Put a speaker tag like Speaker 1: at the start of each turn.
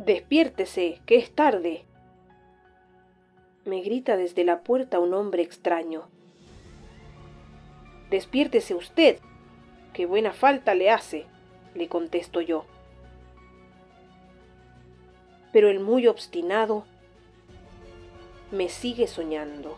Speaker 1: Despiértese, que es tarde. Me grita desde la puerta un hombre extraño. Despiértese usted, que buena falta le hace, le contesto yo. Pero el muy obstinado me sigue soñando.